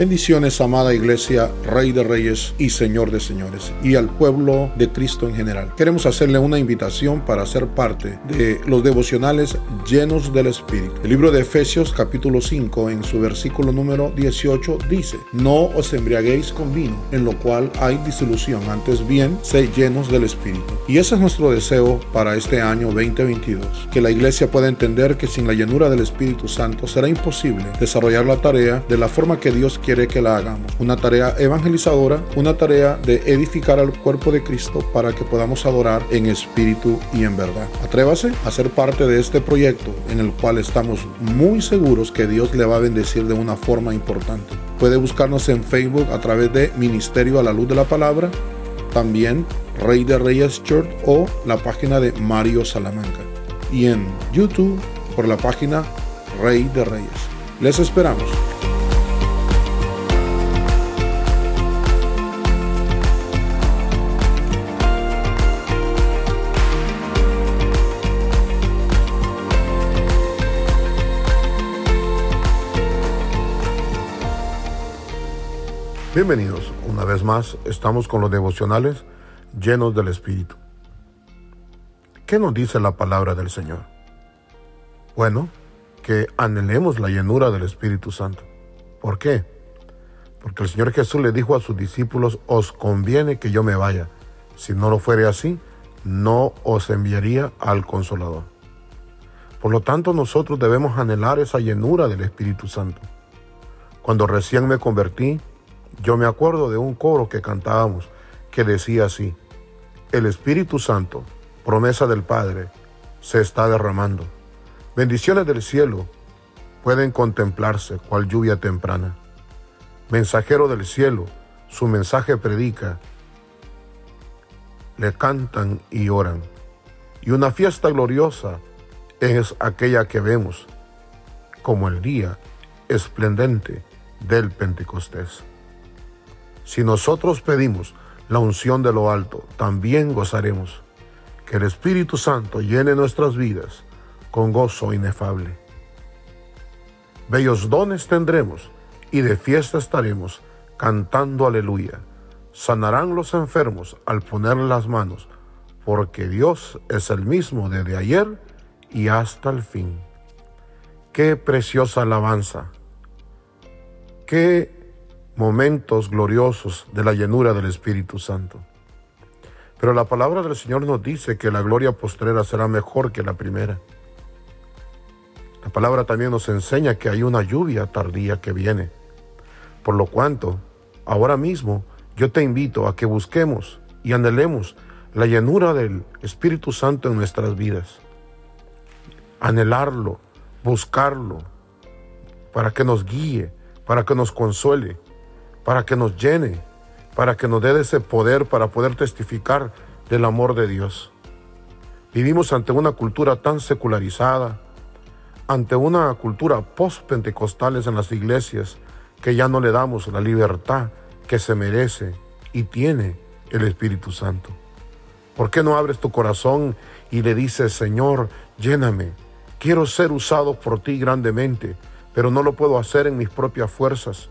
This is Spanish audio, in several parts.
Bendiciones, amada iglesia, Rey de Reyes y Señor de Señores, y al pueblo de Cristo en general. Queremos hacerle una invitación para ser parte de los devocionales llenos del Espíritu. El libro de Efesios capítulo 5 en su versículo número 18 dice, no os embriaguéis con vino, en lo cual hay disolución, antes bien, sé llenos del Espíritu. Y ese es nuestro deseo para este año 2022, que la iglesia pueda entender que sin la llenura del Espíritu Santo será imposible desarrollar la tarea de la forma que Dios quiere quiere que la hagamos. Una tarea evangelizadora, una tarea de edificar al cuerpo de Cristo para que podamos adorar en espíritu y en verdad. Atrévase a ser parte de este proyecto en el cual estamos muy seguros que Dios le va a bendecir de una forma importante. Puede buscarnos en Facebook a través de Ministerio a la Luz de la Palabra, también Rey de Reyes Church o la página de Mario Salamanca. Y en YouTube por la página Rey de Reyes. Les esperamos. Bienvenidos, una vez más estamos con los devocionales llenos del Espíritu. ¿Qué nos dice la palabra del Señor? Bueno, que anhelemos la llenura del Espíritu Santo. ¿Por qué? Porque el Señor Jesús le dijo a sus discípulos, os conviene que yo me vaya. Si no lo fuere así, no os enviaría al consolador. Por lo tanto, nosotros debemos anhelar esa llenura del Espíritu Santo. Cuando recién me convertí, yo me acuerdo de un coro que cantábamos que decía así, el Espíritu Santo, promesa del Padre, se está derramando. Bendiciones del cielo pueden contemplarse cual lluvia temprana. Mensajero del cielo, su mensaje predica, le cantan y oran. Y una fiesta gloriosa es aquella que vemos como el día esplendente del Pentecostés. Si nosotros pedimos la unción de lo alto, también gozaremos. Que el Espíritu Santo llene nuestras vidas con gozo inefable. Bellos dones tendremos y de fiesta estaremos cantando aleluya. Sanarán los enfermos al poner las manos, porque Dios es el mismo desde ayer y hasta el fin. Qué preciosa alabanza. Qué momentos gloriosos de la llenura del Espíritu Santo. Pero la palabra del Señor nos dice que la gloria postrera será mejor que la primera. La palabra también nos enseña que hay una lluvia tardía que viene. Por lo cuanto, ahora mismo yo te invito a que busquemos y anhelemos la llenura del Espíritu Santo en nuestras vidas. Anhelarlo, buscarlo, para que nos guíe, para que nos consuele, para que nos llene, para que nos dé ese poder para poder testificar del amor de Dios. Vivimos ante una cultura tan secularizada, ante una cultura post-pentecostales en las iglesias, que ya no le damos la libertad que se merece y tiene el Espíritu Santo. ¿Por qué no abres tu corazón y le dices, Señor, lléname? Quiero ser usado por ti grandemente, pero no lo puedo hacer en mis propias fuerzas.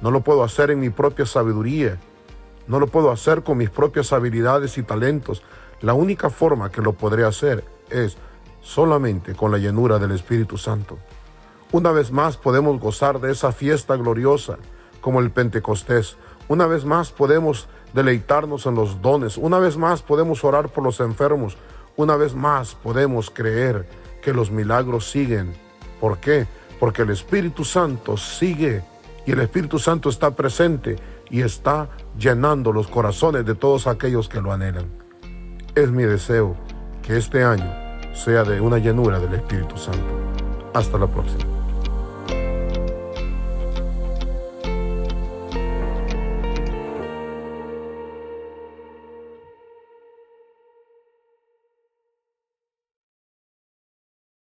No lo puedo hacer en mi propia sabiduría. No lo puedo hacer con mis propias habilidades y talentos. La única forma que lo podré hacer es solamente con la llenura del Espíritu Santo. Una vez más podemos gozar de esa fiesta gloriosa como el Pentecostés. Una vez más podemos deleitarnos en los dones. Una vez más podemos orar por los enfermos. Una vez más podemos creer que los milagros siguen. ¿Por qué? Porque el Espíritu Santo sigue y el Espíritu Santo está presente y está llenando los corazones de todos aquellos que lo anhelan. Es mi deseo que este año sea de una llenura del Espíritu Santo. Hasta la próxima.